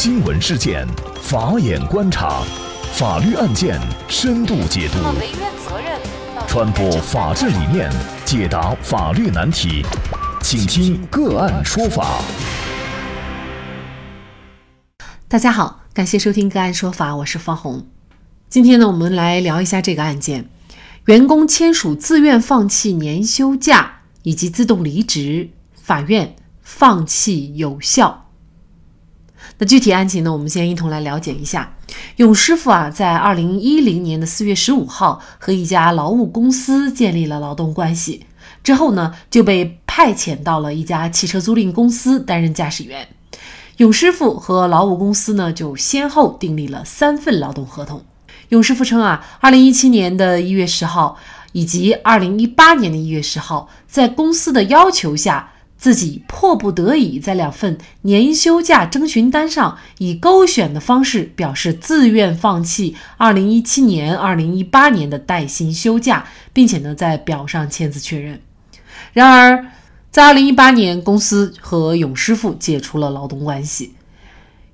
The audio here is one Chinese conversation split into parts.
新闻事件，法眼观察，法律案件深度解读，传播法治理念，解答法律难题，请听个案说法。大家好，感谢收听个案说法，我是方红。今天呢，我们来聊一下这个案件：员工签署自愿放弃年休假以及自动离职，法院放弃有效。那具体案情呢？我们先一同来了解一下。勇师傅啊，在二零一零年的四月十五号和一家劳务公司建立了劳动关系，之后呢，就被派遣到了一家汽车租赁公司担任驾驶员。勇师傅和劳务公司呢，就先后订立了三份劳动合同。勇师傅称啊，二零一七年的一月十号以及二零一八年的一月十号，在公司的要求下。自己迫不得已在两份年休假征询单上以勾选的方式表示自愿放弃2017年、2018年的带薪休假，并且呢在表上签字确认。然而，在2018年，公司和勇师傅解除了劳动关系。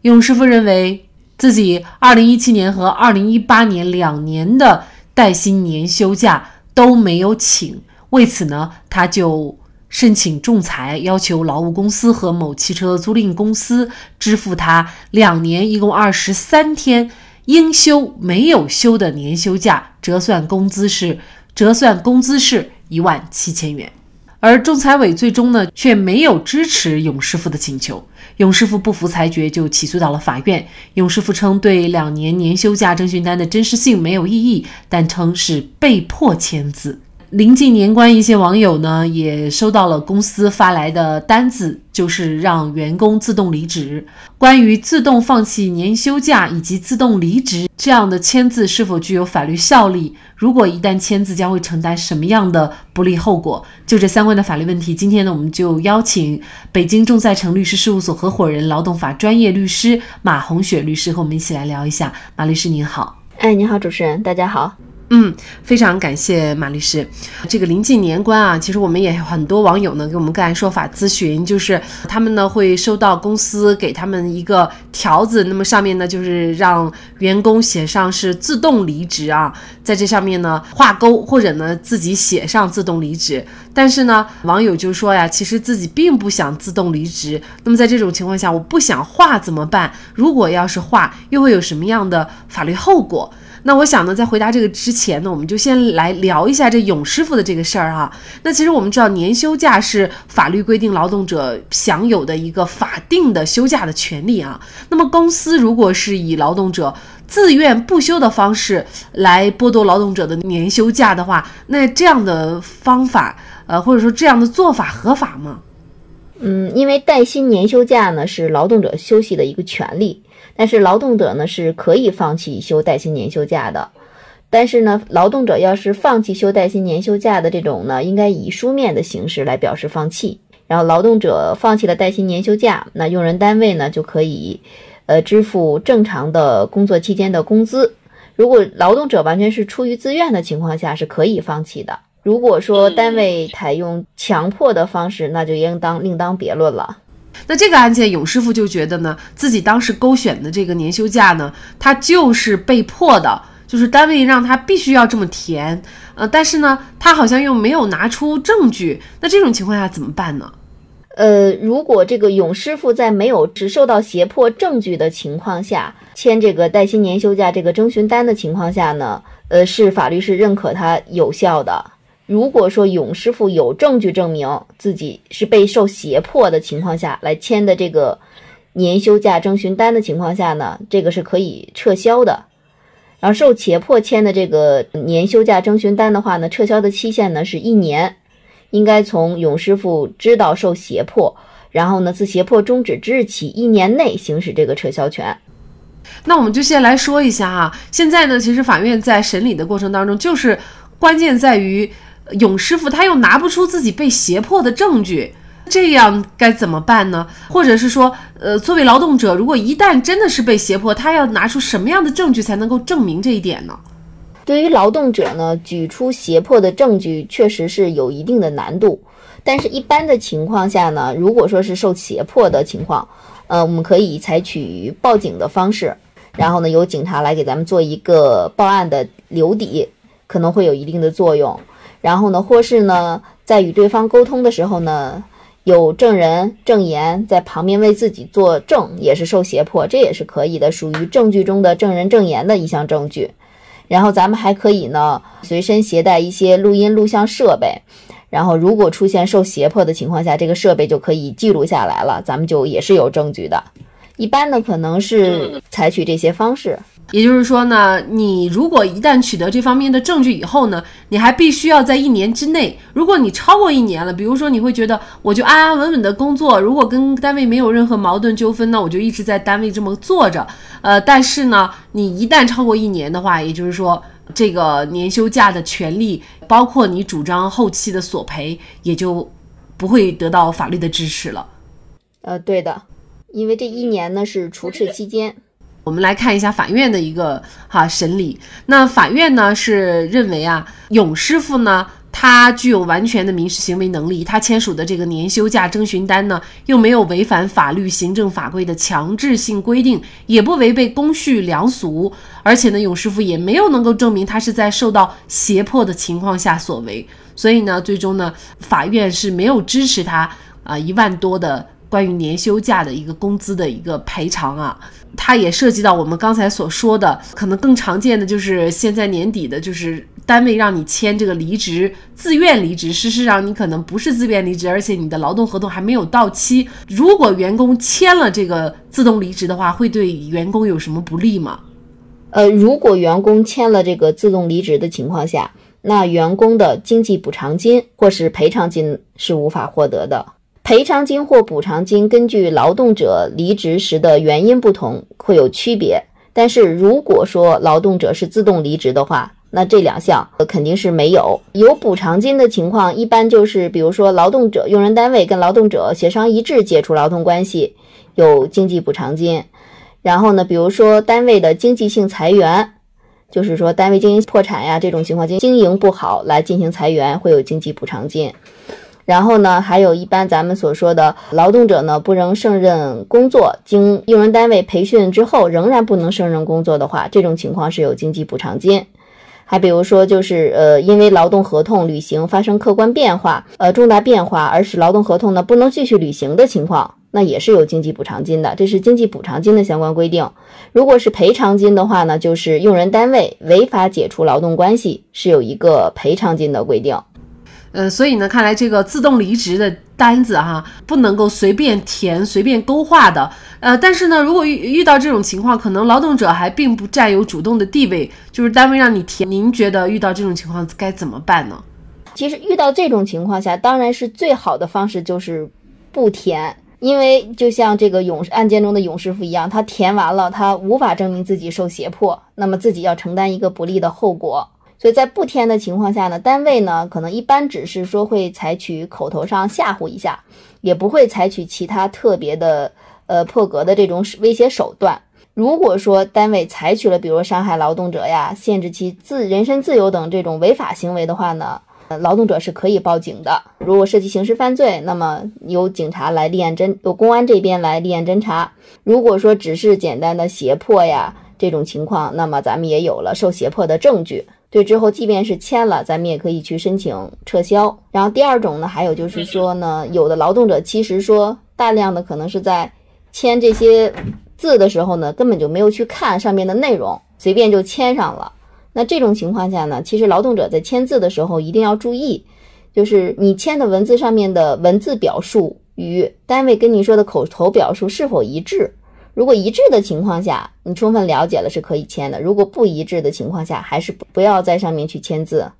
勇师傅认为自己2017年和2018年两年的带薪年休假都没有请，为此呢，他就。申请仲裁，要求劳务公司和某汽车租赁公司支付他两年一共二十三天应休没有休的年休假，折算工资是折算工资是一万七千元。而仲裁委最终呢却没有支持勇师傅的请求，勇师傅不服裁决就起诉到了法院。勇师傅称对两年年休假征询单的真实性没有异议，但称是被迫签字。临近年关，一些网友呢也收到了公司发来的单子，就是让员工自动离职。关于自动放弃年休假以及自动离职这样的签字是否具有法律效力？如果一旦签字，将会承担什么样的不利后果？就这相关的法律问题，今天呢，我们就邀请北京众赛成律师事务所合伙人、劳动法专业律师马红雪律师和我们一起来聊一下。马律师您好，哎，您好，主持人，大家好。嗯，非常感谢马律师。这个临近年关啊，其实我们也很多网友呢给我们个案说法咨询，就是他们呢会收到公司给他们一个条子，那么上面呢就是让员工写上是自动离职啊，在这上面呢画勾或者呢自己写上自动离职。但是呢，网友就说呀，其实自己并不想自动离职。那么在这种情况下，我不想画怎么办？如果要是画，又会有什么样的法律后果？那我想呢，在回答这个之前呢，我们就先来聊一下这勇师傅的这个事儿哈。那其实我们知道，年休假是法律规定劳动者享有的一个法定的休假的权利啊。那么公司如果是以劳动者自愿不休的方式来剥夺劳动者的年休假的话，那这样的方法，呃，或者说这样的做法合法吗？嗯，因为带薪年休假呢是劳动者休息的一个权利。但是劳动者呢是可以放弃休带薪年休假的，但是呢，劳动者要是放弃休带薪年休假的这种呢，应该以书面的形式来表示放弃。然后劳动者放弃了带薪年休假，那用人单位呢就可以，呃，支付正常的工作期间的工资。如果劳动者完全是出于自愿的情况下，是可以放弃的。如果说单位采用强迫的方式，那就应当另当别论了。那这个案件，勇师傅就觉得呢，自己当时勾选的这个年休假呢，他就是被迫的，就是单位让他必须要这么填，呃，但是呢，他好像又没有拿出证据，那这种情况下怎么办呢？呃，如果这个勇师傅在没有只受到胁迫证据的情况下签这个带薪年休假这个征询单的情况下呢，呃，是法律是认可他有效的。如果说勇师傅有证据证明自己是被受胁迫的情况下来签的这个年休假征询单的情况下呢，这个是可以撤销的。然后受胁迫签的这个年休假征询单的话呢，撤销的期限呢是一年，应该从勇师傅知道受胁迫，然后呢自胁迫终止之日起一年内行使这个撤销权。那我们就先来说一下哈，现在呢，其实法院在审理的过程当中，就是关键在于。勇师傅他又拿不出自己被胁迫的证据，这样该怎么办呢？或者是说，呃，作为劳动者，如果一旦真的是被胁迫，他要拿出什么样的证据才能够证明这一点呢？对于劳动者呢，举出胁迫的证据确实是有一定的难度，但是一般的情况下呢，如果说是受胁迫的情况，呃，我们可以采取报警的方式，然后呢，由警察来给咱们做一个报案的留底，可能会有一定的作用。然后呢，或是呢，在与对方沟通的时候呢，有证人证言在旁边为自己作证，也是受胁迫，这也是可以的，属于证据中的证人证言的一项证据。然后咱们还可以呢，随身携带一些录音录像设备。然后，如果出现受胁迫的情况下，这个设备就可以记录下来了，咱们就也是有证据的。一般呢，可能是采取这些方式。也就是说呢，你如果一旦取得这方面的证据以后呢，你还必须要在一年之内。如果你超过一年了，比如说你会觉得我就安安稳稳的工作，如果跟单位没有任何矛盾纠纷，那我就一直在单位这么坐着。呃，但是呢，你一旦超过一年的话，也就是说。这个年休假的权利，包括你主张后期的索赔，也就不会得到法律的支持了。呃，对的，因为这一年呢是除斥期间。我们来看一下法院的一个哈审理。那法院呢是认为啊，勇师傅呢。他具有完全的民事行为能力，他签署的这个年休假征询单呢，又没有违反法律、行政法规的强制性规定，也不违背公序良俗，而且呢，勇师傅也没有能够证明他是在受到胁迫的情况下所为，所以呢，最终呢，法院是没有支持他啊一万多的关于年休假的一个工资的一个赔偿啊。它也涉及到我们刚才所说的，可能更常见的就是现在年底的，就是单位让你签这个离职，自愿离职。事实上，你可能不是自愿离职，而且你的劳动合同还没有到期。如果员工签了这个自动离职的话，会对员工有什么不利吗？呃，如果员工签了这个自动离职的情况下，那员工的经济补偿金或是赔偿金是无法获得的。赔偿金或补偿金根据劳动者离职时的原因不同会有区别，但是如果说劳动者是自动离职的话，那这两项肯定是没有。有补偿金的情况，一般就是比如说劳动者用人单位跟劳动者协商一致解除劳动关系，有经济补偿金。然后呢，比如说单位的经济性裁员，就是说单位经营破产呀这种情况，经经营不好来进行裁员，会有经济补偿金。然后呢，还有一般咱们所说的劳动者呢，不能胜任工作，经用人单位培训之后仍然不能胜任工作的话，这种情况是有经济补偿金。还比如说，就是呃，因为劳动合同履行发生客观变化，呃，重大变化而使劳动合同呢不能继续履行的情况，那也是有经济补偿金的。这是经济补偿金的相关规定。如果是赔偿金的话呢，就是用人单位违法解除劳动关系是有一个赔偿金的规定。呃，所以呢，看来这个自动离职的单子哈，不能够随便填、随便勾画的。呃，但是呢，如果遇遇到这种情况，可能劳动者还并不占有主动的地位，就是单位让你填，您觉得遇到这种情况该怎么办呢？其实遇到这种情况下，当然是最好的方式就是不填，因为就像这个勇案件中的勇师傅一样，他填完了，他无法证明自己受胁迫，那么自己要承担一个不利的后果。所以在不填的情况下呢，单位呢可能一般只是说会采取口头上吓唬一下，也不会采取其他特别的呃破格的这种威胁手段。如果说单位采取了比如伤害劳动者呀、限制其自人身自由等这种违法行为的话呢，劳动者是可以报警的。如果涉及刑事犯罪，那么由警察来立案侦，由公安这边来立案侦查。如果说只是简单的胁迫呀这种情况，那么咱们也有了受胁迫的证据。对，之后即便是签了，咱们也可以去申请撤销。然后第二种呢，还有就是说呢，有的劳动者其实说大量的可能是在签这些字的时候呢，根本就没有去看上面的内容，随便就签上了。那这种情况下呢，其实劳动者在签字的时候一定要注意，就是你签的文字上面的文字表述与单位跟你说的口头表述是否一致。如果一致的情况下，你充分了解了是可以签的；如果不一致的情况下，还是不要在上面去签字。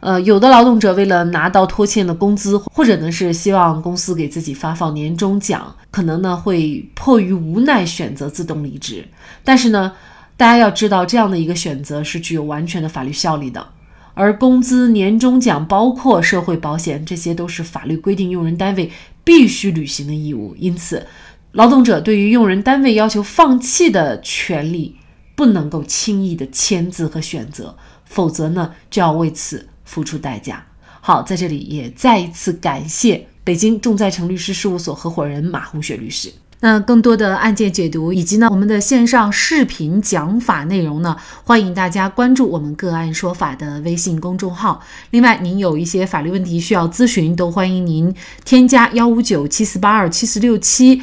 呃，有的劳动者为了拿到拖欠的工资，或者呢是希望公司给自己发放年终奖，可能呢会迫于无奈选择自动离职。但是呢，大家要知道，这样的一个选择是具有完全的法律效力的。而工资、年终奖，包括社会保险，这些都是法律规定用人单位必须履行的义务。因此。劳动者对于用人单位要求放弃的权利，不能够轻易的签字和选择，否则呢就要为此付出代价。好，在这里也再一次感谢北京众在诚律师事务所合伙人马红雪律师。那更多的案件解读以及呢我们的线上视频讲法内容呢，欢迎大家关注我们个案说法的微信公众号。另外，您有一些法律问题需要咨询，都欢迎您添加幺五九七四八二七四六七